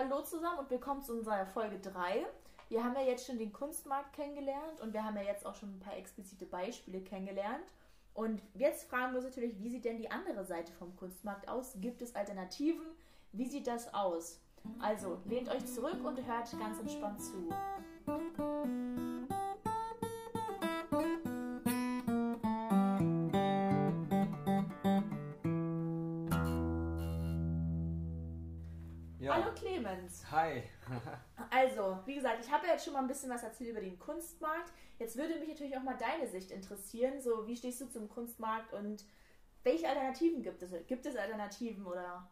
hallo zusammen und willkommen zu unserer Folge 3. Wir haben ja jetzt schon den Kunstmarkt kennengelernt und wir haben ja jetzt auch schon ein paar explizite Beispiele kennengelernt. Und jetzt fragen wir uns natürlich, wie sieht denn die andere Seite vom Kunstmarkt aus? Gibt es Alternativen? Wie sieht das aus? Also, lehnt euch zurück und hört ganz entspannt zu. Hi. Also, wie gesagt, ich habe ja jetzt schon mal ein bisschen was erzählt über den Kunstmarkt. Jetzt würde mich natürlich auch mal deine Sicht interessieren. So, wie stehst du zum Kunstmarkt und welche Alternativen gibt es? Gibt es Alternativen oder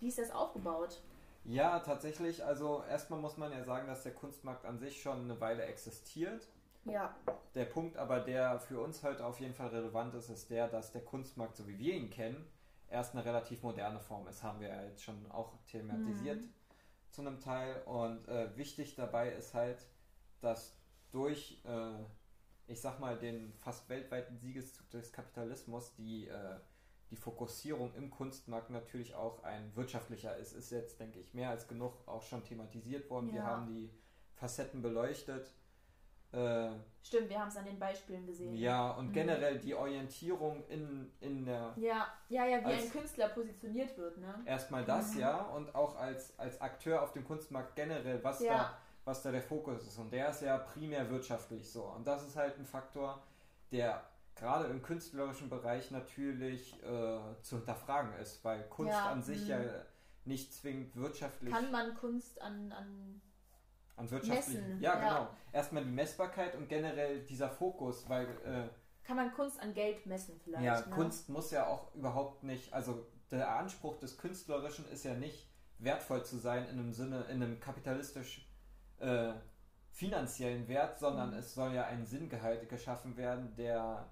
wie ist das aufgebaut? Ja, tatsächlich. Also erstmal muss man ja sagen, dass der Kunstmarkt an sich schon eine Weile existiert. Ja. Der Punkt aber, der für uns heute auf jeden Fall relevant ist, ist der, dass der Kunstmarkt, so wie wir ihn kennen, erst eine relativ moderne Form ist. Haben wir ja jetzt schon auch thematisiert zu einem Teil. Und äh, wichtig dabei ist halt, dass durch, äh, ich sag mal, den fast weltweiten Siegeszug des Kapitalismus die, äh, die Fokussierung im Kunstmarkt natürlich auch ein wirtschaftlicher ist. Ist jetzt, denke ich, mehr als genug auch schon thematisiert worden. Wir Ja. haben die Facetten beleuchtet. Äh, Stimmt, wir haben es an den Beispielen gesehen. ja, und Mhm. generell die Orientierung in, in der. Ja, ja, ja, wie ein Künstler positioniert wird, ne? Erstmal das, Mhm. ja, und auch als, als Akteur auf dem Kunstmarkt generell, was, Ja. da, was da der Fokus ist. Und der ist ja primär wirtschaftlich so. Und das ist halt ein Faktor, der gerade im künstlerischen Bereich natürlich äh, zu hinterfragen ist, weil Kunst Ja, an sich mhm. ja nicht zwingend wirtschaftlich Kann man Kunst an, an an wirtschaftlich. messen, Ja, ja. genau. Erstmal die Messbarkeit und generell dieser Fokus, weil äh, kann man Kunst an Geld messen vielleicht? Ja, ne? Kunst muss ja auch überhaupt nicht, also der Anspruch des Künstlerischen ist ja nicht wertvoll zu sein in einem Sinne, in einem kapitalistisch äh, finanziellen Wert, sondern Mhm. es soll ja ein Sinngehalt geschaffen werden, der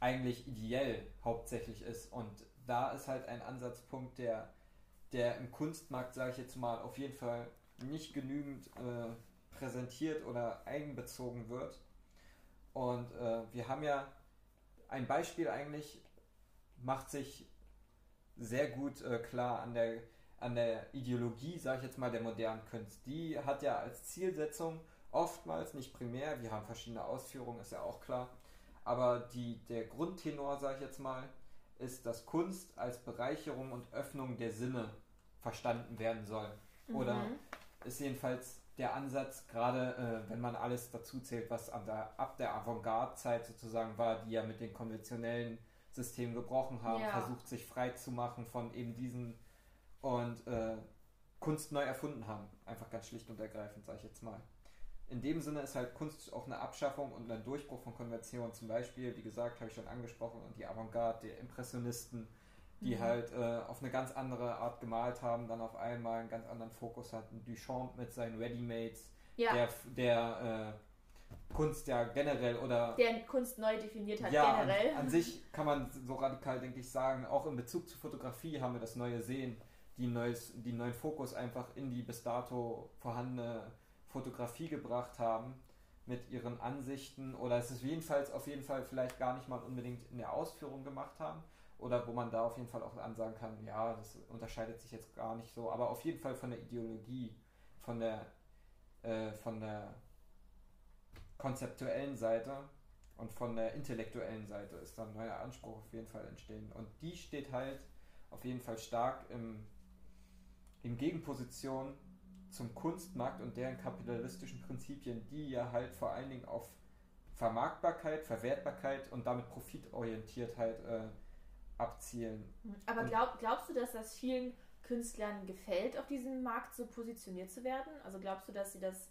eigentlich ideell hauptsächlich ist. Und da ist halt ein Ansatzpunkt, der, der im Kunstmarkt, sage ich jetzt mal, auf jeden Fall nicht genügend äh, präsentiert oder einbezogen wird. Und äh, wir haben ja ein Beispiel eigentlich, macht sich sehr gut äh, klar an der, an der Ideologie, sage ich jetzt mal, der modernen Kunst. Die hat ja als Zielsetzung oftmals, nicht primär, wir haben verschiedene Ausführungen, ist ja auch klar, aber die, der Grundtenor, sage ich jetzt mal, ist, dass Kunst als Bereicherung und Öffnung der Sinne verstanden werden soll. Oder Mhm. Ist jedenfalls der Ansatz, gerade äh, wenn man alles dazu zählt, was der, ab der Avantgarde-Zeit sozusagen war, die ja mit den konventionellen Systemen gebrochen haben, Ja. versucht sich frei zu machen von eben diesen und äh, Kunst neu erfunden haben. Einfach ganz schlicht und ergreifend, sage ich jetzt mal. In dem Sinne ist halt Kunst auch eine Abschaffung und ein Durchbruch von Konventionen. Zum Beispiel, wie gesagt, habe ich schon angesprochen, und die Avantgarde, die Impressionisten, die Mhm. halt äh, auf eine ganz andere Art gemalt haben, dann auf einmal einen ganz anderen Fokus hatten. Duchamp mit seinen Readymates, Ja, der, der äh, Kunst ja generell oder der Kunst neu definiert hat ja, generell. An, an sich kann man so radikal, denke ich, sagen, auch in Bezug zur Fotografie haben wir das neue Sehen, die, neues, die neuen Fokus einfach in die bis dato vorhandene Fotografie gebracht haben mit ihren Ansichten oder es ist jedenfalls auf jeden Fall vielleicht gar nicht mal unbedingt in der Ausführung gemacht haben oder wo man da auf jeden Fall auch ansagen kann, ja, das unterscheidet sich jetzt gar nicht so, aber auf jeden Fall von der Ideologie, von der äh, von der konzeptuellen Seite und von der intellektuellen Seite ist dann ein neuer Anspruch auf jeden Fall entstehen. Und die steht halt auf jeden Fall stark im, in Gegenposition zum Kunstmarkt und deren kapitalistischen Prinzipien, die ja halt vor allen Dingen auf Vermarktbarkeit, Verwertbarkeit und damit Profitorientiertheit äh, abzielen. Aber glaub, glaubst du, dass das vielen Künstlern gefällt, auf diesem Markt so positioniert zu werden? Also glaubst du, dass sie das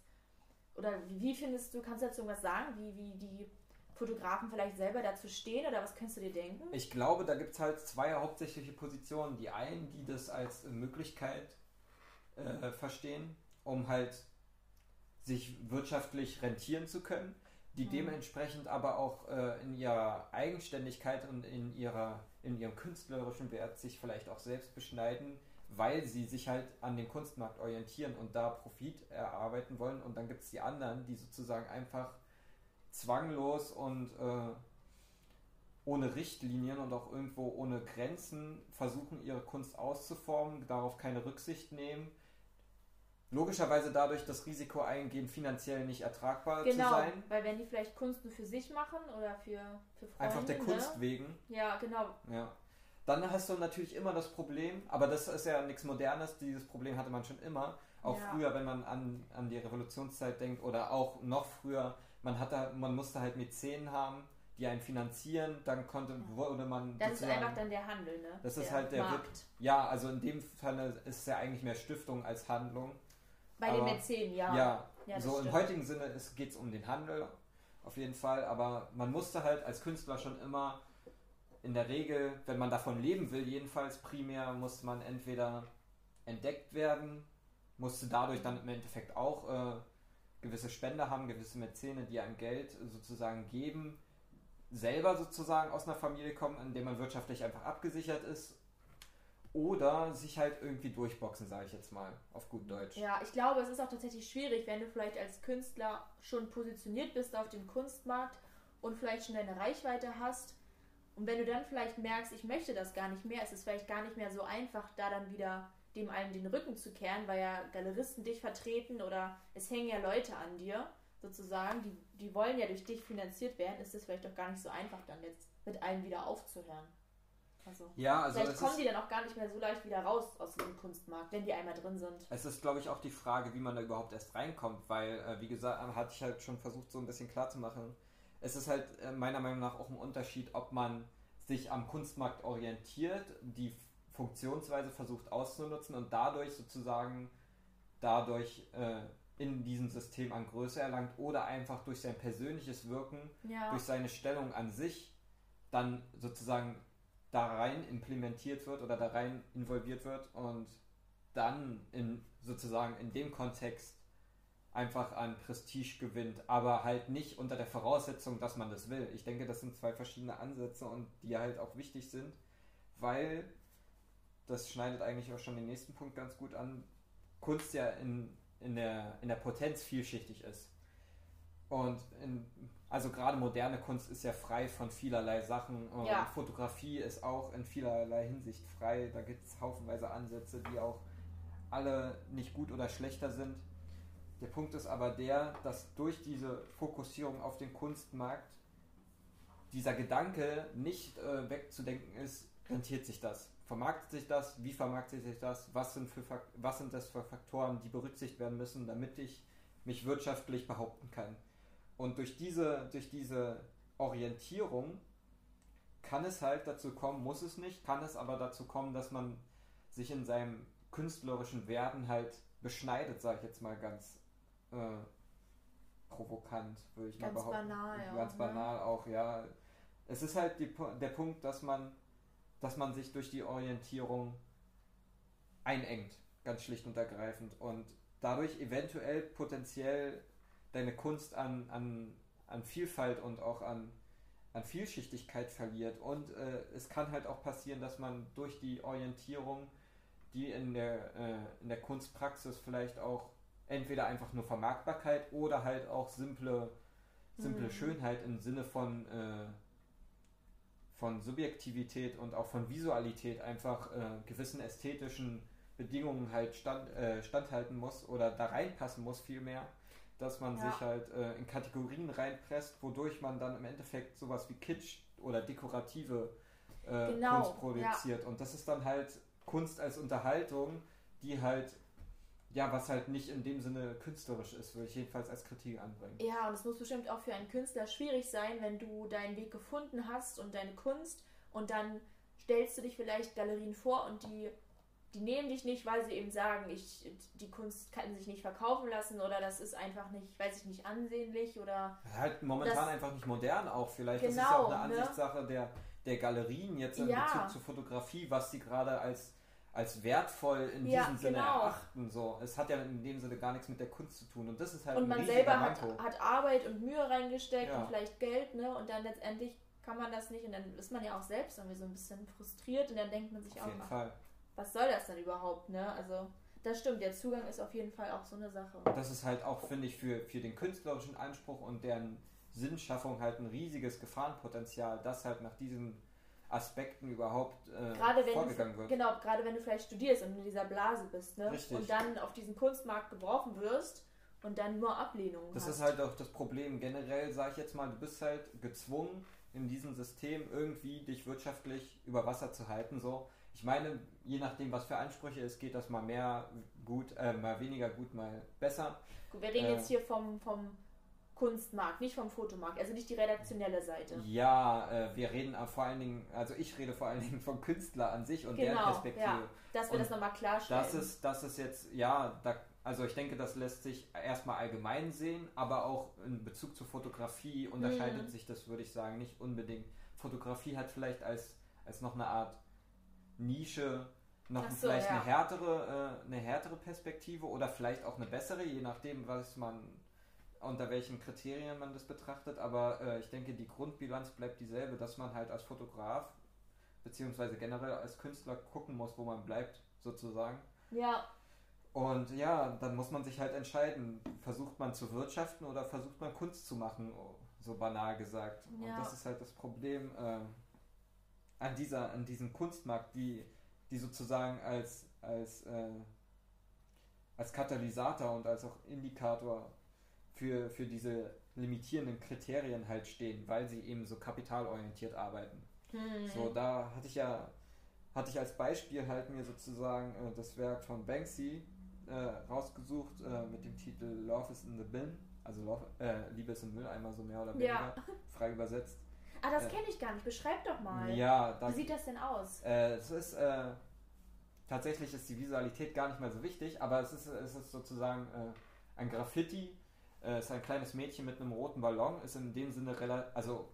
oder wie, wie findest du, kannst du dazu was sagen, wie, wie die Fotografen vielleicht selber dazu stehen oder was könntest du dir denken? Ich glaube, da gibt es halt zwei hauptsächliche Positionen. Die einen, die das als Möglichkeit äh, verstehen, um halt sich wirtschaftlich rentieren zu können, die Mhm. dementsprechend aber auch äh, in ihrer Eigenständigkeit und in, ihrer, in ihrem künstlerischen Wert sich vielleicht auch selbst beschneiden, weil sie sich halt an den Kunstmarkt orientieren und da Profit erarbeiten wollen. Und dann gibt es die anderen, die sozusagen einfach zwanglos und äh, ohne Richtlinien und auch irgendwo ohne Grenzen versuchen, ihre Kunst auszuformen, darauf keine Rücksicht nehmen, logischerweise dadurch das Risiko eingehen, finanziell nicht ertragbar genau, zu sein. weil wenn die vielleicht Kunst nur für sich machen oder für, für Freunde, Einfach der ne? Kunst wegen. Ja, genau. Ja. Dann hast du natürlich immer das Problem, aber das ist ja nichts Modernes, dieses Problem hatte man schon immer. Auch Ja. früher, wenn man an, an die Revolutionszeit denkt oder auch noch früher, man hatte, man musste halt Mäzenen haben, die einen finanzieren, dann konnte, wurde man Das ist einfach dann der Handel, ne? Das ist halt der Markt. Ja, also in dem Fall ist es ja eigentlich mehr Stiftung als Handlung. Bei den aber- Mäzenen, ja. Ja, Ja, das so im stimmt. heutigen Sinne geht es um den Handel auf jeden Fall, aber man musste halt als Künstler schon immer in der Regel, wenn man davon leben will, jedenfalls primär, muss man entweder entdeckt werden, musste dadurch dann im Endeffekt auch äh, gewisse Spender haben, gewisse Mäzene, die einem Geld sozusagen geben, selber sozusagen aus einer Familie kommen, in der man wirtschaftlich einfach abgesichert ist. Oder sich halt irgendwie durchboxen, sage ich jetzt mal, auf gut Deutsch. Ja, ich glaube, es ist auch tatsächlich schwierig, wenn du vielleicht als Künstler schon positioniert bist auf dem Kunstmarkt und vielleicht schon deine Reichweite hast. Und wenn du dann vielleicht merkst, ich möchte das gar nicht mehr, ist es vielleicht gar nicht mehr so einfach, da dann wieder dem allen den Rücken zu kehren, weil ja Galeristen dich vertreten oder es hängen ja Leute an dir, sozusagen, die, die wollen ja durch dich finanziert werden, ist es vielleicht doch gar nicht so einfach, dann jetzt mit allen wieder aufzuhören. Also, Ja, also vielleicht kommen die dann auch gar nicht mehr so leicht wieder raus aus dem Kunstmarkt, wenn die einmal drin sind. es ist, glaube ich, auch die Frage, wie man da überhaupt erst reinkommt, weil, äh, wie gesagt, hatte ich halt schon versucht, so ein bisschen klarzumachen. Es ist halt äh, meiner Meinung nach auch ein Unterschied, ob man sich am Kunstmarkt orientiert, die Funktionsweise versucht auszunutzen und dadurch sozusagen dadurch äh, in diesem System an Größe erlangt oder einfach durch sein persönliches Wirken Ja. durch seine Stellung an sich dann sozusagen da rein implementiert wird oder da rein involviert wird und dann in sozusagen in dem Kontext einfach an Prestige gewinnt, aber halt nicht unter der Voraussetzung, dass man das will. Ich denke, das sind zwei verschiedene Ansätze und die halt auch wichtig sind, weil das schneidet eigentlich auch schon den nächsten Punkt ganz gut an. Kunst ja in, in, der, in der Potenz vielschichtig ist. Und in, also gerade moderne Kunst ist ja frei von vielerlei Sachen. Und Ja. Fotografie ist auch in vielerlei Hinsicht frei. Da gibt es haufenweise Ansätze, die auch alle nicht gut oder schlechter sind. Der Punkt ist aber der, dass durch diese Fokussierung auf den Kunstmarkt dieser Gedanke nicht äh, wegzudenken ist, rentiert sich das? Vermarktet sich das? Wie vermarktet sich das? Was sind, für, was sind das für Faktoren, die berücksichtigt werden müssen, damit ich mich wirtschaftlich behaupten kann? Und durch diese, durch diese Orientierung kann es halt dazu kommen, muss es nicht, kann es aber dazu kommen, dass man sich in seinem künstlerischen Werden halt beschneidet, sage ich jetzt mal ganz äh, provokant, würde ich Ganz mal behaupten. banal, ja, Ganz ne? banal auch, ja. Es ist halt die, der Punkt, dass man, dass man sich durch die Orientierung einengt, ganz schlicht und ergreifend. Und dadurch eventuell potenziell deine Kunst an, an, an Vielfalt und auch an, an Vielschichtigkeit verliert. Und äh, es kann halt auch passieren, dass man durch die Orientierung, die in der, äh, in der Kunstpraxis vielleicht auch entweder einfach nur Vermarktbarkeit oder halt auch simple, simple Mhm. Schönheit im Sinne von, äh, von Subjektivität und auch von Visualität einfach äh, gewissen ästhetischen Bedingungen halt stand, äh, standhalten muss oder da reinpassen muss vielmehr, dass man Ja. sich halt äh, in Kategorien reinpresst, wodurch man dann im Endeffekt sowas wie Kitsch oder dekorative äh, Genau, Kunst produziert. Und das ist dann halt Kunst als Unterhaltung, die halt, ja, was halt nicht in dem Sinne künstlerisch ist, würde ich jedenfalls als Kritik anbringen. Ja, und es muss bestimmt auch für einen Künstler schwierig sein, wenn du deinen Weg gefunden hast und deine Kunst und dann stellst du dich vielleicht Galerien vor und die, die nehmen dich nicht, weil sie eben sagen, ich, die Kunst kann sich nicht verkaufen lassen oder das ist einfach nicht, weiß ich nicht, ansehnlich oder Halt momentan Das- einfach nicht modern auch vielleicht. das ist Genau, ja auch eine ne? Ansichtssache der, der Galerien jetzt in Ja. Bezug zur Fotografie, was sie gerade als, als wertvoll in Ja, diesem Sinne genau. erachten. So. Es hat ja in dem Sinne gar nichts mit der Kunst zu tun. Und das ist halt und ein man selber hat, hat Arbeit und Mühe reingesteckt Ja. und vielleicht Geld, ne? Und dann letztendlich kann man das nicht und dann ist man ja auch selbst irgendwie so ein bisschen frustriert und dann denkt man sich Auf auch, jeden ach, Fall. Was soll das denn überhaupt, ne? Also das stimmt, der Zugang ist auf jeden Fall auch so eine Sache. Das ist halt auch, finde ich, für, für den künstlerischen Anspruch und deren Sinnschaffung halt ein riesiges Gefahrenpotenzial, das halt nach diesem Aspekten überhaupt äh, gerade wenn vorgegangen du, wird. Genau, gerade wenn du vielleicht studierst und in dieser Blase bist, ne? Richtig. Und dann auf diesen Kunstmarkt geworfen wirst und dann nur Ablehnungen Das hast. ist halt auch das Problem. Generell sage ich jetzt mal, du bist halt gezwungen, in diesem System irgendwie dich wirtschaftlich über Wasser zu halten. So, ich meine, je nachdem, was für Ansprüche es geht, das mal mehr gut, äh, mal weniger gut, mal besser. Gut, wir reden äh, jetzt hier vom, vom Kunstmarkt, nicht vom Fotomarkt, also nicht die redaktionelle Seite. Ja, äh, wir reden äh, vor allen Dingen, also ich rede vor allen Dingen vom Künstler an sich und deren Genau, Perspektive. ja. Dass wir Und das nochmal klarstellen. Das ist, das ist jetzt, ja, da, also ich denke, das lässt sich erstmal allgemein sehen, aber auch in Bezug zur Fotografie unterscheidet Mhm. sich das, würde ich sagen, nicht unbedingt. Fotografie hat vielleicht als, als noch eine Art Nische noch so, vielleicht ja. eine, härtere, äh, eine härtere Perspektive oder vielleicht auch eine bessere, je nachdem, was man unter welchen Kriterien man das betrachtet, aber äh, ich denke, die Grundbilanz bleibt dieselbe, dass man halt als Fotograf beziehungsweise generell als Künstler gucken muss, wo man bleibt, sozusagen. ja, Und ja, dann muss man sich halt entscheiden, versucht man zu wirtschaften oder versucht man Kunst zu machen, so banal gesagt. Und Ja. das ist halt das Problem äh, an, dieser, an diesem Kunstmarkt, die, die sozusagen als, als, äh, als Katalysator und als auch Indikator für, für diese limitierenden Kriterien halt stehen, weil sie eben so kapitalorientiert arbeiten. hm. So, da hatte ich ja, hatte ich als Beispiel halt mir sozusagen äh, das Werk von Banksy äh, rausgesucht äh, mit dem Titel Love is in the Bin, also Love, äh, Liebe ist im Mülleimer, so mehr oder weniger, Ja. frei übersetzt. Ah, das äh, kenne ich gar nicht. Beschreib doch mal. Ja, da, Wie sieht das denn aus? äh, es ist, äh, tatsächlich ist die Visualität gar nicht mal so wichtig, aber es ist, es ist sozusagen äh, ein Graffiti, äh, es ist ein kleines Mädchen mit einem roten Ballon, ist in dem Sinne relativ, also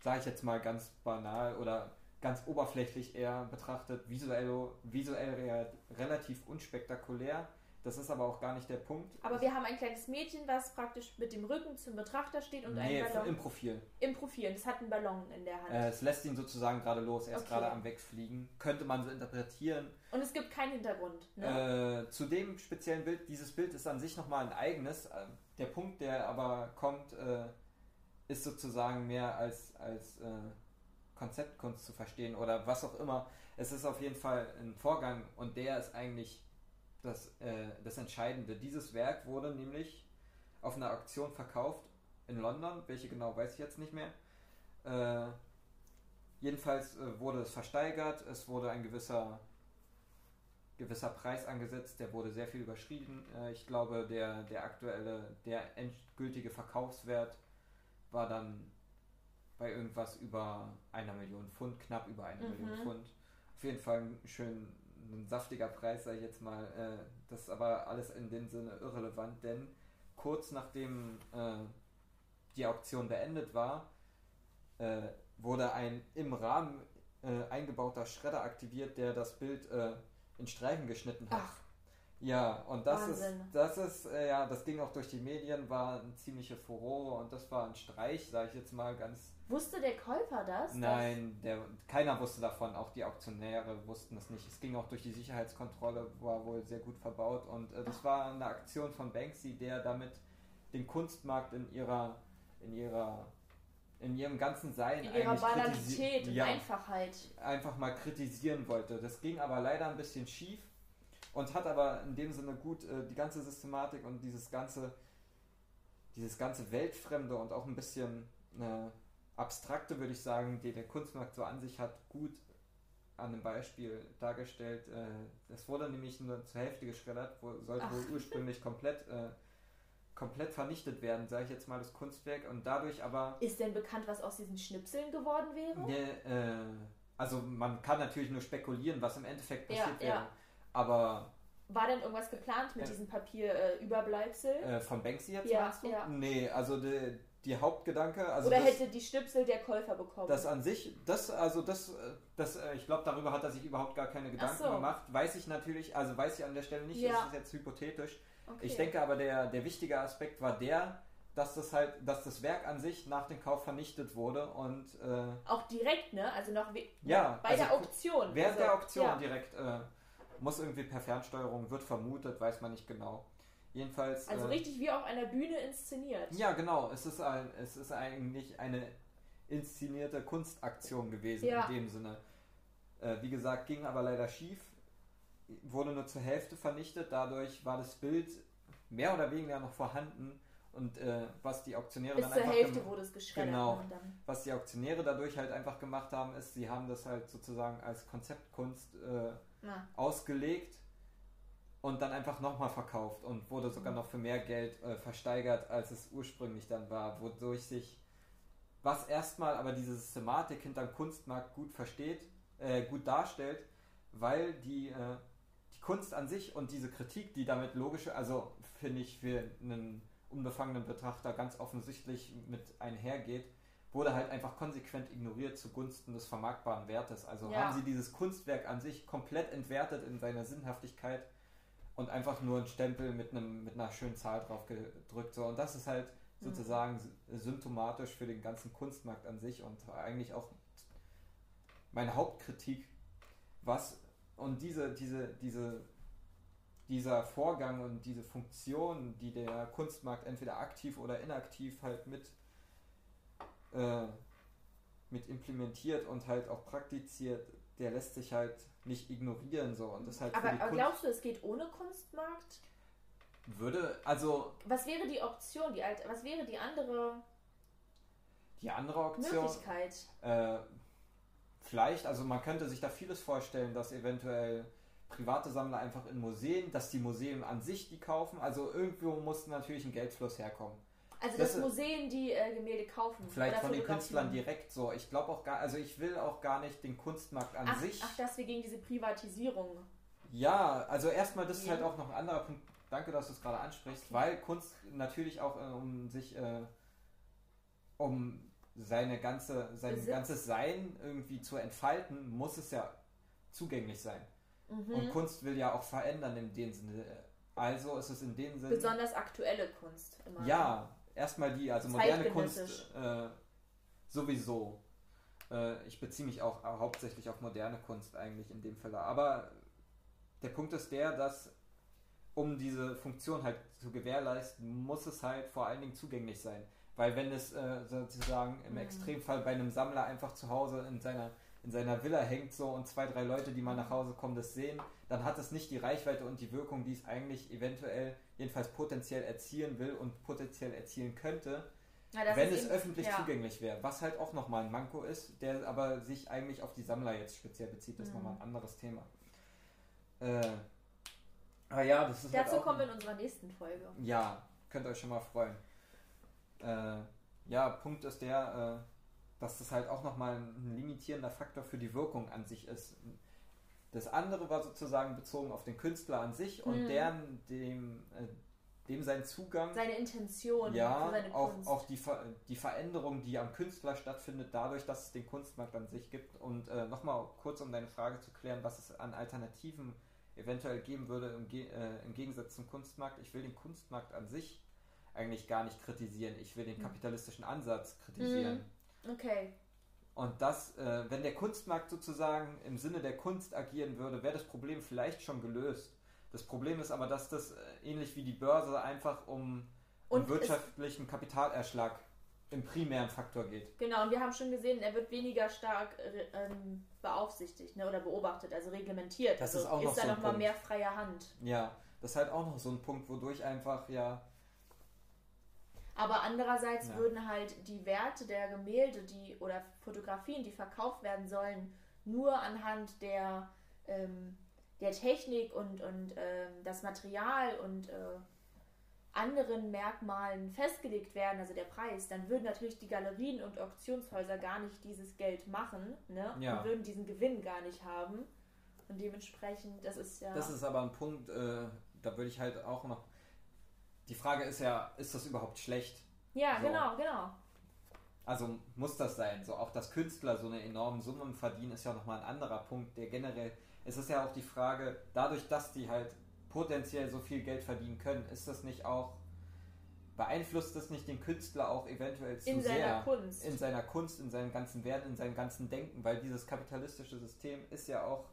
sage ich jetzt mal ganz banal oder ganz oberflächlich eher betrachtet, visuell, visuell re relativ unspektakulär. Das ist aber auch gar nicht der Punkt. Aber wir haben ein kleines Mädchen, was praktisch mit dem Rücken zum Betrachter steht und nee, einen Ballon im Profil. im Profil. Das hat einen Ballon in der Hand. Äh, es lässt ihn sozusagen gerade los, er ist Okay. gerade am Wegfliegen. Könnte man so interpretieren. Und es gibt keinen Hintergrund. Ne? Äh, zu dem speziellen Bild, dieses Bild ist an sich nochmal ein eigenes. Äh, Der Punkt, der aber kommt, äh, ist sozusagen mehr als, als äh, Konzeptkunst zu verstehen oder was auch immer. Es ist auf jeden Fall ein Vorgang und der ist eigentlich das, äh, das Entscheidende. Dieses Werk wurde nämlich auf einer Auktion verkauft in London, welche genau weiß ich jetzt nicht mehr. Äh, jedenfalls äh, wurde es versteigert, es wurde ein gewisser gewisser Preis angesetzt, der wurde sehr viel überschritten. Äh, ich glaube, der, der aktuelle, der endgültige Verkaufswert war dann bei irgendwas über einer Million Pfund, knapp über eine Mhm. Million Pfund. Auf jeden Fall ein schön ein saftiger Preis, sage ich jetzt mal. Äh, das ist aber alles in dem Sinne irrelevant, denn kurz nachdem äh, die Auktion beendet war, äh, wurde ein im Rahmen äh, eingebauter Schredder aktiviert, der das Bild äh, in Streifen geschnitten hat. Ach, Ja, und das Wahnsinn. ist, das ist, äh, ja, das ging auch durch die Medien, war eine ziemliche Furore und das war ein Streich, sage ich jetzt mal ganz. wusste der Käufer das? Nein, der, keiner wusste davon, auch die Auktionäre wussten es nicht. Es ging auch durch die Sicherheitskontrolle, war wohl sehr gut verbaut und äh, das war eine Aktion von Banksy, der damit den Kunstmarkt in ihrer, in ihrer, in ihrem ganzen Sein In ihrer Banalität und ja, Einfachheit. einfach mal kritisieren wollte. Das ging aber leider ein bisschen schief und hat aber in dem Sinne gut äh, die ganze Systematik und dieses ganze, dieses ganze Weltfremde und auch ein bisschen äh, abstrakte, würde ich sagen, die der Kunstmarkt so an sich hat, gut an einem Beispiel dargestellt. Äh, das wurde nämlich nur zur Hälfte geschreddert, wo, sollte Ach. wohl ursprünglich komplett, äh, komplett vernichtet werden, sage ich jetzt mal, das Kunstwerk und dadurch aber Ist denn bekannt, was aus diesen Schnipseln geworden wäre? Ne, äh, also man kann natürlich nur spekulieren, was im Endeffekt Ja, passiert ja. wäre. Aber War denn irgendwas geplant mit Ja. diesem Papierüberbleibsel? äh, von Banksy jetzt Ja, meinst du? ja. Nee, also die, die Hauptgedanke, also Oder das, hätte die Schnipsel der Käufer bekommen? das an sich, das, also das, äh, das, äh, ich glaube, darüber hat er sich überhaupt gar keine Gedanken so. gemacht. Weiß ich natürlich, also weiß ich an der Stelle nicht, Ja. das ist jetzt hypothetisch. okay. Ich denke aber, der, der wichtige Aspekt war der, dass das halt, dass das Werk an sich nach dem Kauf vernichtet wurde und äh, Auch direkt, ne? Also noch Ja, bei also der Auktion. Während also, der Auktion ja. direkt äh, muss irgendwie per Fernsteuerung, wird vermutet, weiß man nicht genau. Jedenfalls. Also äh, richtig wie auf einer Bühne inszeniert. Ja, genau. Es ist, ein, es ist eigentlich eine inszenierte Kunstaktion gewesen Ja. in dem Sinne. Äh, wie gesagt, ging aber leider schief, wurde nur zur Hälfte vernichtet, dadurch war das Bild mehr oder weniger noch vorhanden und äh, was die Auktionäre Bis dann zur einfach Hälfte wurde es geschreddert. Genau. ne, dann, was die Auktionäre dadurch halt einfach gemacht haben, ist, sie haben das halt sozusagen als Konzeptkunst äh, ausgelegt und dann einfach nochmal verkauft und wurde sogar Mhm. noch für mehr Geld äh, versteigert, als es ursprünglich dann war, wodurch sich, was erstmal aber diese Systematik hinterm Kunstmarkt gut versteht, äh, gut darstellt, weil die, äh, die Kunst an sich und diese Kritik, die damit logische, also finde ich für einen unbefangenen Betrachter ganz offensichtlich mit einhergeht, wurde halt einfach konsequent ignoriert zugunsten des vermarktbaren Wertes. Also Ja. haben sie dieses Kunstwerk an sich komplett entwertet in seiner Sinnhaftigkeit und einfach nur einen Stempel mit einem mit einer schönen Zahl drauf gedrückt. So. Und das ist halt Mhm. sozusagen sy- symptomatisch für den ganzen Kunstmarkt an sich und eigentlich auch meine Hauptkritik, was und diese, diese, diese, dieser Vorgang und diese Funktion, die der Kunstmarkt entweder aktiv oder inaktiv halt mit, äh, mit implementiert und halt auch praktiziert, der lässt sich halt nicht ignorieren so und das halt aber, aber glaubst du, es geht ohne Kunstmarkt? würde also Was wäre die Option, die alte, was wäre die andere die andere Option Möglichkeit? Äh, vielleicht, also man könnte sich da vieles vorstellen, dass eventuell private Sammler einfach in Museen, dass die Museen an sich die kaufen. Also irgendwo muss natürlich ein Geldfluss herkommen. Also, das dass ist- Museen die äh, Gemälde kaufen. Vielleicht von den. Künstlern direkt so. Ich glaube auch gar, also ich will auch gar nicht den Kunstmarkt an Ach, sich. ach, dass wir gegen diese Privatisierung. Ja, also erstmal, das ist halt auch noch ein anderer Punkt. Danke, dass du es gerade ansprichst, weil Kunst natürlich auch äh, um sich, äh, um seine ganze, sein Besitz. ganzes Sein irgendwie zu entfalten, muss es ja zugänglich sein. Mhm. Und Kunst will ja auch verändern in dem Sinne. Also ist es in dem Sinne. Besonders aktuelle Kunst. Immer. Ja, erstmal die, also moderne Kunst äh, sowieso. Äh, ich beziehe mich auch hauptsächlich auf moderne Kunst eigentlich in dem Fall. Aber der Punkt ist der, dass um diese Funktion halt zu gewährleisten, muss es halt vor allen Dingen zugänglich sein. Weil wenn es äh, sozusagen im Mhm. Extremfall bei einem Sammler einfach zu Hause in seiner, in seiner Villa hängt so und zwei, drei Leute, die mal nach Hause kommen, das sehen, dann hat es nicht die Reichweite und die Wirkung, die es eigentlich eventuell, jedenfalls potenziell erzielen will und potenziell erzielen könnte, Ja, wenn es eben- öffentlich ja. zugänglich wäre. Was halt auch nochmal ein Manko ist, der aber sich eigentlich auf die Sammler jetzt speziell bezieht. Das ist Mhm. nochmal ein anderes Thema. Äh, aber ja, das ist Dazu halt kommen wir in unserer nächsten Folge. ja, könnt ihr euch schon mal freuen. Äh, ja, Punkt ist der, äh, dass das halt auch nochmal ein limitierender Faktor für die Wirkung an sich ist. Das andere war sozusagen bezogen auf den Künstler an sich und Mhm. deren, dem, äh, dem sein Zugang Seine Intention ja, seine auch, auch die, Ver die Veränderung, die am Künstler stattfindet, dadurch, dass es den Kunstmarkt an sich gibt. Und äh, nochmal kurz, um deine Frage zu klären, was es an Alternativen eventuell geben würde im, Ge äh, im Gegensatz zum Kunstmarkt. Ich will den Kunstmarkt an sich eigentlich gar nicht kritisieren. Ich will den Hm. kapitalistischen Ansatz kritisieren. Okay. Und das, äh, wenn der Kunstmarkt sozusagen im Sinne der Kunst agieren würde, wäre das Problem vielleicht schon gelöst. Das Problem ist aber, dass das äh, ähnlich wie die Börse einfach um, um wirtschaftlichen Kapitalerschlag im primären Faktor geht. Genau, und wir haben schon gesehen, er wird weniger stark äh, ähm, beaufsichtigt ne, oder beobachtet, also reglementiert. Das also ist auch noch da so ein noch mal Punkt. mehr freie Hand. Ja, das ist halt auch noch so ein Punkt, wodurch einfach ja. Aber andererseits Ja. würden halt die Werte der Gemälde, die oder Fotografien, die verkauft werden sollen, nur anhand der, ähm, der Technik und, und ähm, das Material und äh, anderen Merkmalen festgelegt werden, also der Preis, dann würden natürlich die Galerien und Auktionshäuser gar nicht dieses Geld machen ne? Ja. und würden diesen Gewinn gar nicht haben. Und dementsprechend, das ist ja. Das ist aber ein Punkt, äh, da würde ich halt auch noch. Die Frage ist ja, ist das überhaupt schlecht? ja, so. genau, genau. Also muss das sein. So auch dass Künstler so eine enormen Summen verdienen, ist ja nochmal ein anderer Punkt, der generell. Es ist ja auch die Frage, dadurch, dass die halt potenziell so viel Geld verdienen können, ist das nicht auch. Beeinflusst das nicht den Künstler auch eventuell zu In sehr seiner Kunst. in seiner Kunst, in seinem ganzen Wert, in seinem ganzen Denken, weil dieses kapitalistische System ist ja auch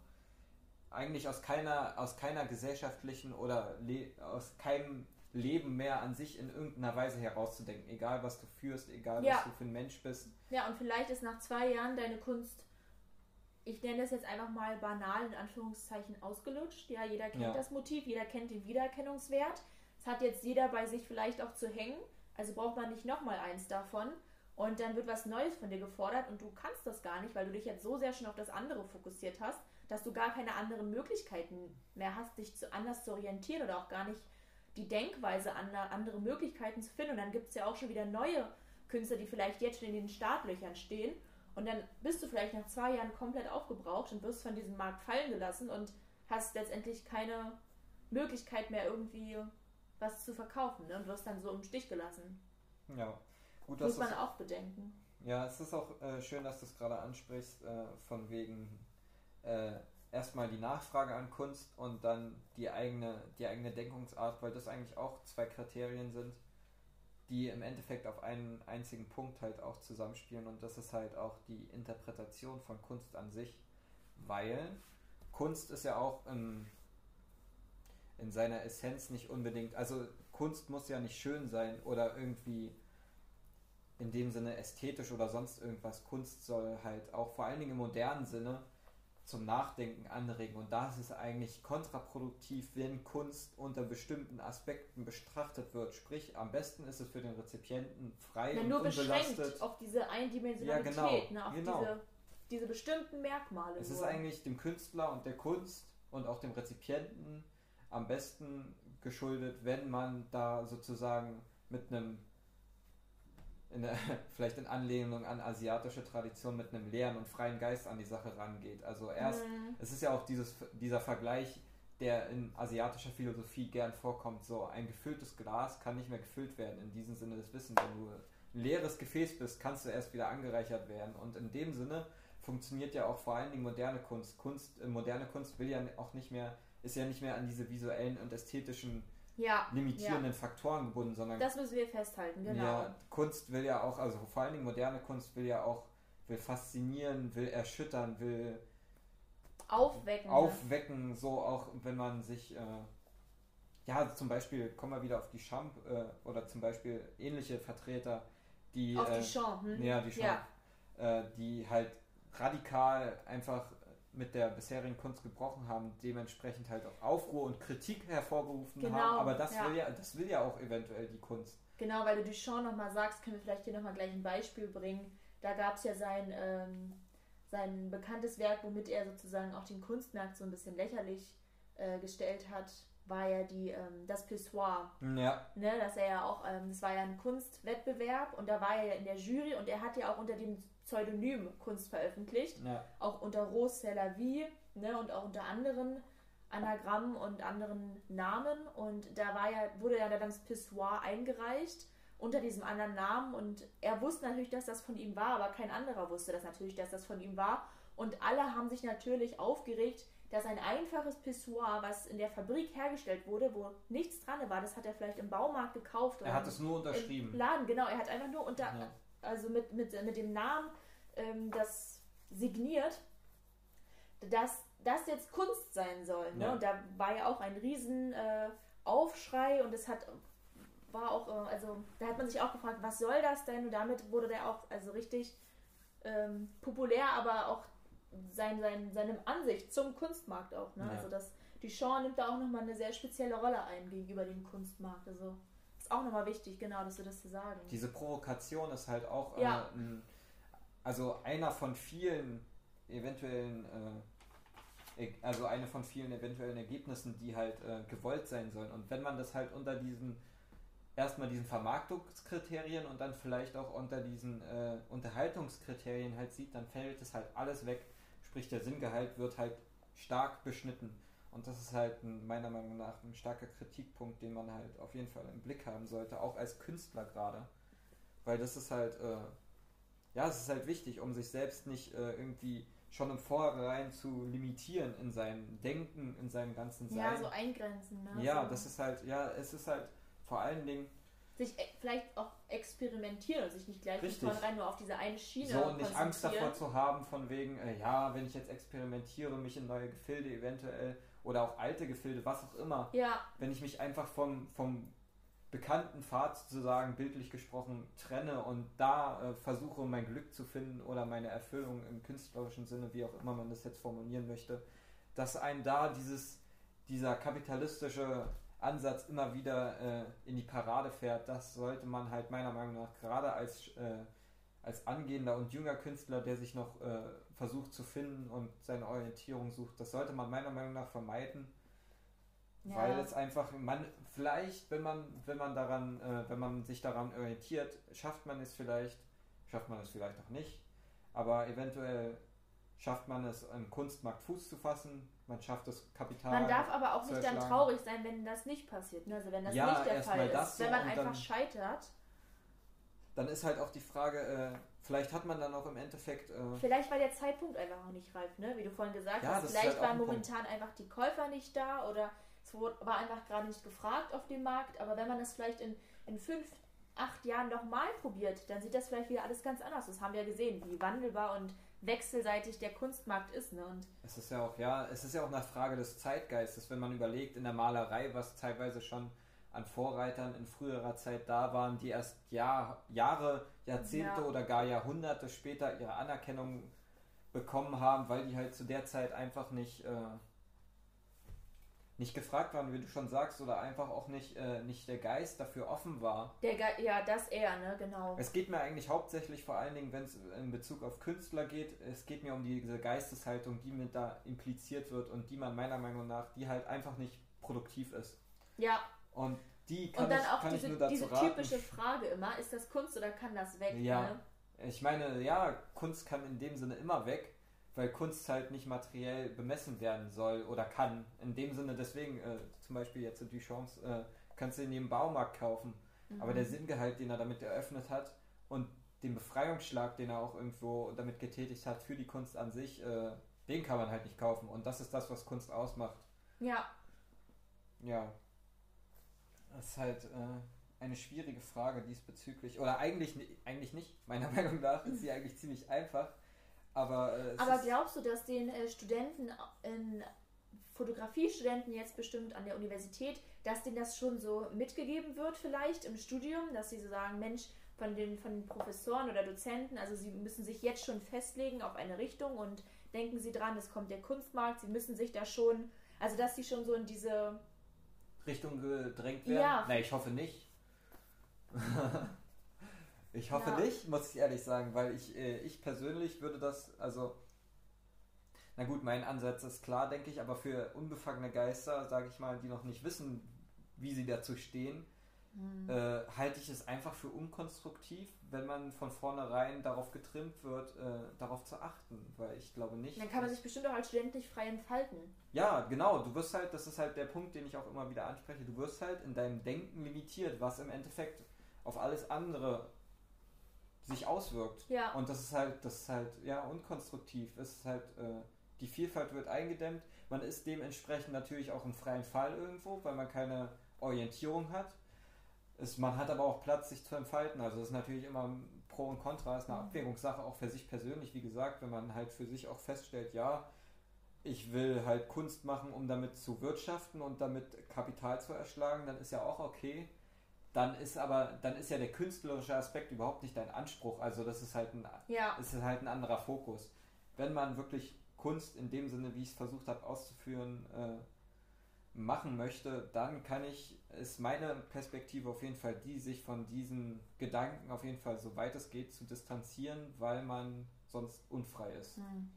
eigentlich aus keiner, aus keiner gesellschaftlichen oder aus keinem Leben mehr an sich in irgendeiner Weise herauszudenken. Egal, was du führst, egal, Ja. was du für ein Mensch bist. Ja, und vielleicht ist nach zwei Jahren deine Kunst, ich nenne das jetzt einfach mal banal in Anführungszeichen ausgelutscht. Ja, jeder kennt Ja. das Motiv, jeder kennt den Wiedererkennungswert. Es hat jetzt jeder bei sich vielleicht auch zu hängen, also braucht man nicht nochmal eins davon. Und dann wird was Neues von dir gefordert und du kannst das gar nicht, weil du dich jetzt so sehr schon auf das andere fokussiert hast, dass du gar keine anderen Möglichkeiten mehr hast, dich zu anders zu orientieren oder auch gar nicht die Denkweise an andere Möglichkeiten zu finden. Und dann gibt es ja auch schon wieder neue Künstler, die vielleicht jetzt schon in den Startlöchern stehen. Und dann bist du vielleicht nach zwei Jahren komplett aufgebraucht und wirst von diesem Markt fallen gelassen und hast letztendlich keine Möglichkeit mehr irgendwie was zu verkaufen ne? und wirst dann so im Stich gelassen. Ja, gut, Muss dass man das, auch bedenken. ja, es ist auch äh, schön, dass du es gerade ansprichst, äh, von wegen äh, erstmal die Nachfrage an Kunst und dann die eigene, die eigene Denkungsart, weil das eigentlich auch zwei Kriterien sind, die im Endeffekt auf einen einzigen Punkt halt auch zusammenspielen und das ist halt auch die Interpretation von Kunst an sich, weil Kunst ist ja auch in, in seiner Essenz nicht unbedingt, also Kunst muss ja nicht schön sein oder irgendwie in dem Sinne ästhetisch oder sonst irgendwas. Kunst soll halt auch vor allen Dingen im modernen Sinne zum Nachdenken anregen. Und da ist es eigentlich kontraproduktiv, wenn Kunst unter bestimmten Aspekten betrachtet wird. Sprich, am besten ist es für den Rezipienten frei Ja, und nur beschränkt unbelastet. auf diese Eindimensionalität, Ja, genau, ne? auf genau. diese, diese bestimmten Merkmale. Es ist nur. eigentlich dem Künstler und der Kunst und auch dem Rezipienten am besten geschuldet, wenn man da sozusagen mit einem, in der, vielleicht in Anlehnung an asiatische Tradition, mit einem leeren und freien Geist an die Sache rangeht. Also erst, Mhm. es ist ja auch dieses, dieser Vergleich, der in asiatischer Philosophie gern vorkommt, so ein gefülltes Glas kann nicht mehr gefüllt werden, in diesem Sinne des Wissens. Wenn du ein leeres Gefäß bist, kannst du erst wieder angereichert werden. Und in dem Sinne funktioniert ja auch vor allen Dingen moderne Kunst. Kunst, äh, moderne Kunst will ja auch nicht mehr, ist ja nicht mehr an diese visuellen und ästhetischen Ja, limitierenden Faktoren gebunden, sondern das müssen wir festhalten, genau. ja, Kunst will ja auch, also vor allen Dingen moderne Kunst will ja auch, will faszinieren, will erschüttern, will Aufwecken. ne? aufwecken, so auch wenn man sich, äh, ja, zum Beispiel, kommen wir wieder auf die Champ äh, oder zum Beispiel ähnliche Vertreter, die, Auf äh, die Champ, hm? ja, die Champ, Ja. äh, die halt radikal einfach mit der bisherigen Kunst gebrochen haben, dementsprechend halt auch Aufruhr und Kritik hervorgerufen Genau, haben, aber das ja. will ja, das will ja auch eventuell die Kunst. Genau, weil du Duchamp nochmal sagst, können wir vielleicht hier nochmal gleich ein Beispiel bringen. Da gab es ja sein, ähm, sein bekanntes Werk, womit er sozusagen auch den Kunstmarkt so ein bisschen lächerlich äh, gestellt hat, war ja die, ähm, das Pissoir. Ja, Ne, dass er ja auch, ähm, das war ja ein Kunstwettbewerb und da war er ja in der Jury und er hat ja auch unter dem Pseudonym Kunst veröffentlicht ja, auch unter Rose C'est la Vie ne, und auch unter anderen Anagrammen und anderen Namen. Und da war ja, wurde ja dann das Pissoir eingereicht unter diesem anderen Namen. Und er wusste natürlich, dass das von ihm war, aber kein anderer wusste das natürlich, dass das von ihm war. Und alle haben sich natürlich aufgeregt, dass ein einfaches Pissoir, was in der Fabrik hergestellt wurde, wo nichts dran war, das hat er vielleicht im Baumarkt gekauft. er hat es nur unterschrieben. Laden, genau. Er hat einfach nur unter, Ja. Also mit, mit, mit dem Namen ähm, das signiert, dass das jetzt Kunst sein soll. Ne? Ja. Und da war ja auch ein riesen äh, Aufschrei und es hat war auch, äh, also da hat man sich auch gefragt, was soll das denn? Und damit wurde der auch also richtig ähm, populär, aber auch sein, sein, seinem Ansicht zum Kunstmarkt auch. Ne? Ja. Also das Duchamp nimmt da auch nochmal eine sehr spezielle Rolle ein gegenüber dem Kunstmarkt. Also ist auch nochmal wichtig, genau, dass wir das zu sagen. Diese Provokation ist halt auch Ja. äh, ein, also einer von vielen eventuellen, äh, e- also eine von vielen eventuellen Ergebnissen, die halt äh, gewollt sein sollen. Und wenn man das halt unter diesen erstmal diesen Vermarktungskriterien und dann vielleicht auch unter diesen äh, Unterhaltungskriterien halt sieht, dann fällt es halt alles weg. Sprich, der Sinngehalt wird halt stark beschnitten. Und das ist halt ein, meiner Meinung nach ein starker Kritikpunkt, den man halt auf jeden Fall im Blick haben sollte, auch als Künstler gerade. Weil das ist halt, äh, ja, es ist halt wichtig, um sich selbst nicht äh, irgendwie schon im Vorhinein zu limitieren in seinem Denken, in seinem ganzen Sein. ja, so eingrenzen. Ne? Ja, das ist halt, ja, es ist halt vor allen Dingen sich e- vielleicht auch experimentieren und sich nicht gleich von Richtig. vornherein nur auf diese eine Schiene so und nicht Angst davor zu haben, von wegen, äh, ja, wenn ich jetzt experimentiere, mich in neue Gefilde eventuell oder auch alte Gefilde, was auch immer, Ja, wenn ich mich einfach vom, vom bekannten Pfad sozusagen bildlich gesprochen trenne und da äh, versuche mein Glück zu finden oder meine Erfüllung im künstlerischen Sinne, wie auch immer man das jetzt formulieren möchte, dass ein da dieses, dieser kapitalistische Ansatz immer wieder äh, in die Parade fährt, das sollte man halt meiner Meinung nach gerade als, äh, als angehender und junger Künstler, der sich noch äh, versucht zu finden und seine Orientierung sucht, das sollte man meiner Meinung nach vermeiden. Ja. Weil es einfach, man, vielleicht, wenn man, wenn man daran, äh, wenn man sich daran orientiert, schafft man es vielleicht, schafft man es vielleicht auch nicht, aber eventuell schafft man es, im Kunstmarkt Fuß zu fassen, man schafft das Kapital. Man darf aber auch nicht dann traurig sein, wenn das nicht passiert. Ne? Also wenn das ja, nicht der Fall ist. Wenn man einfach scheitert. Dann ist halt auch die Frage, äh, vielleicht hat man dann auch im Endeffekt. Äh, vielleicht war der Zeitpunkt einfach noch nicht reif, ne? Wie du vorhin gesagt ja, hast. Vielleicht halt waren momentan Punkt. einfach die Käufer nicht da oder es war einfach gerade nicht gefragt auf dem Markt. Aber wenn man das vielleicht in, in fünf, acht Jahren nochmal probiert, dann sieht das vielleicht wieder alles ganz anders. Das haben wir ja gesehen, wie wandelbar und wechselseitig der Kunstmarkt ist. Ne? Und es ist ja auch, ja, es ist ja auch eine Frage des Zeitgeistes, wenn man überlegt, in der Malerei, was teilweise schon an Vorreitern in früherer Zeit da waren, die erst Jahr, Jahre, Jahrzehnte ja. oder gar Jahrhunderte später ihre Anerkennung bekommen haben, weil die halt zu der Zeit einfach nicht äh, nicht gefragt waren, wie du schon sagst, oder einfach auch nicht, äh, nicht der Geist dafür offen war. Der Ge ja, das eher, ne, genau. Es geht mir eigentlich hauptsächlich vor allen Dingen, wenn es in Bezug auf Künstler geht, es geht mir um diese Geisteshaltung, die mit da impliziert wird und die man meiner Meinung nach, die halt einfach nicht produktiv ist. Ja. Und die kann und dann ich, auch diese, diese typische Frage immer, ist das Kunst oder kann das weg? Ja. Ne? Ich meine, ja, Kunst kann in dem Sinne immer weg weil Kunst halt nicht materiell bemessen werden soll oder kann. In dem Sinne, deswegen, äh, zum Beispiel jetzt Duchamps, äh, kannst du in jedem Baumarkt kaufen. Mhm. Aber der Sinngehalt, den er damit eröffnet hat und den Befreiungsschlag, den er auch irgendwo damit getätigt hat für die Kunst an sich, äh, den kann man halt nicht kaufen. Und das ist das, was Kunst ausmacht. Ja. Ja. Das ist halt äh, eine schwierige Frage diesbezüglich. Oder eigentlich, eigentlich nicht. Meiner Meinung nach ist sie eigentlich ziemlich einfach. Aber, äh, Aber glaubst du, dass den äh, Studenten, in Fotografiestudenten jetzt bestimmt an der Universität, dass denen das schon so mitgegeben wird vielleicht im Studium, dass sie so sagen, Mensch, von den, von den Professoren oder Dozenten, also sie müssen sich jetzt schon festlegen auf eine Richtung und denken sie dran, es kommt der Kunstmarkt, sie müssen sich da schon, also dass sie schon so in diese Richtung gedrängt werden? Ja. Nein, ich hoffe nicht. Ich hoffe ja. nicht, muss ich ehrlich sagen, weil ich, äh, ich persönlich würde das, also, na gut, mein Ansatz ist klar, denke ich, aber für unbefangene Geister, sage ich mal, die noch nicht wissen, wie sie dazu stehen, mhm. äh, halte ich es einfach für unkonstruktiv, wenn man von vornherein darauf getrimmt wird, äh, darauf zu achten, weil ich glaube nicht. Dann kann man sich bestimmt auch als Student nicht frei entfalten. Ja, genau, du wirst halt, das ist halt der Punkt, den ich auch immer wieder anspreche, du wirst halt in deinem Denken limitiert, was im Endeffekt auf alles andere sich auswirkt. Ja. Und das ist halt, das ist halt, ja, unkonstruktiv. Es ist halt, äh, die Vielfalt wird eingedämmt. Man ist dementsprechend natürlich auch im freien Fall irgendwo, weil man keine Orientierung hat. Es, man hat aber auch Platz, sich zu entfalten. Also es ist natürlich immer Pro und Contra, ist eine mhm. Abwägungssache, auch für sich persönlich, wie gesagt, wenn man halt für sich auch feststellt, ja, ich will halt Kunst machen, um damit zu wirtschaften und damit Kapital zu erschlagen, dann ist ja auch okay dann ist aber, dann ist ja der künstlerische Aspekt überhaupt nicht dein Anspruch. Also das ist halt ein, ja. ist halt ein anderer Fokus. Wenn man wirklich Kunst in dem Sinne, wie ich es versucht habe auszuführen, äh, machen möchte, dann kann ich, ist meine Perspektive auf jeden Fall die, sich von diesen Gedanken auf jeden Fall, so weit es geht, zu distanzieren, weil man sonst unfrei ist. Hm.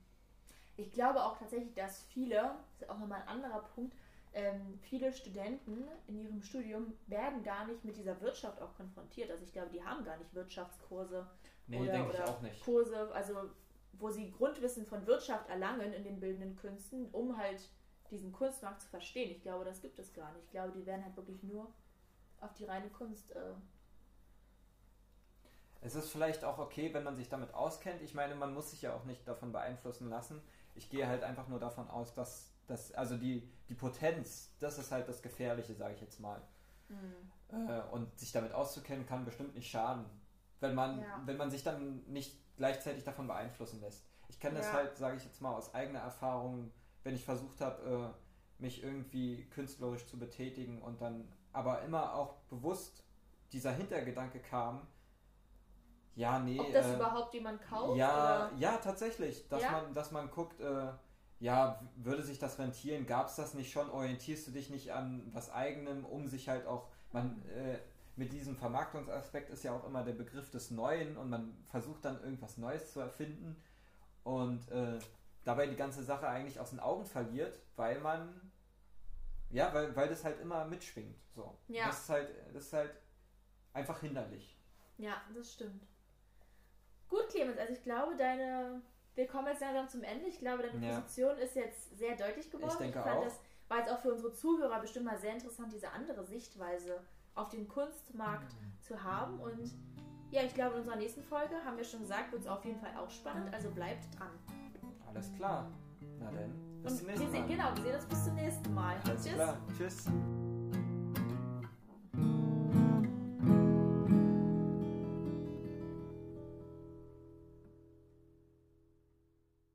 Ich glaube auch tatsächlich, dass viele, das ist auch nochmal ein anderer Punkt, ähm, viele Studenten in ihrem Studium werden gar nicht mit dieser Wirtschaft auch konfrontiert. Also ich glaube, die haben gar nicht Wirtschaftskurse nee, oder, oder Kurse, also wo sie Grundwissen von Wirtschaft erlangen in den bildenden Künsten, um halt diesen Kunstmarkt zu verstehen. Ich glaube, das gibt es gar nicht. Ich glaube, die werden halt wirklich nur auf die reine Kunst. Äh es ist vielleicht auch okay, wenn man sich damit auskennt. Ich meine, man muss sich ja auch nicht davon beeinflussen lassen. Ich gehe halt einfach nur davon aus, dass das, also die, die Potenz, das ist halt das Gefährliche, sage ich jetzt mal. Mhm. Äh, und sich damit auszukennen, kann bestimmt nicht schaden, wenn man, ja. wenn man sich dann nicht gleichzeitig davon beeinflussen lässt. Ich kenne das ja. halt, sage ich jetzt mal, aus eigener Erfahrung, wenn ich versucht habe, äh, mich irgendwie künstlerisch zu betätigen und dann aber immer auch bewusst dieser Hintergedanke kam, ja, nee. Ob das äh, überhaupt jemand kauft? Ja, oder? ja, tatsächlich. Dass, ja? Man, dass man guckt, äh, ja, würde sich das rentieren? Gab es das nicht schon? Orientierst du dich nicht an was eigenem, um sich halt auch, man, äh, mit diesem Vermarktungsaspekt ist ja auch immer der Begriff des Neuen und man versucht dann irgendwas Neues zu erfinden und äh, dabei die ganze Sache eigentlich aus den Augen verliert, weil man, ja, weil, weil das halt immer mitschwingt. So. Ja. Das ist halt, das ist halt einfach hinderlich. Ja, das stimmt. Gut, Clemens, also ich glaube, deine. Wir kommen jetzt langsam zum Ende. Ich glaube, deine ja. Position ist jetzt sehr deutlich geworden. Ich denke ich fand, auch. das war jetzt auch für unsere Zuhörer bestimmt mal sehr interessant, diese andere Sichtweise auf den Kunstmarkt mhm. zu haben. Und ja, ich glaube, in unserer nächsten Folge haben wir schon gesagt, wird es auf jeden Fall auch spannend. Also bleibt dran. Alles klar. Na denn. Bis Und zum nächsten Mal. Genau, wir sehen uns bis zum nächsten Mal. Alles Tschüss. Klar. Tschüss.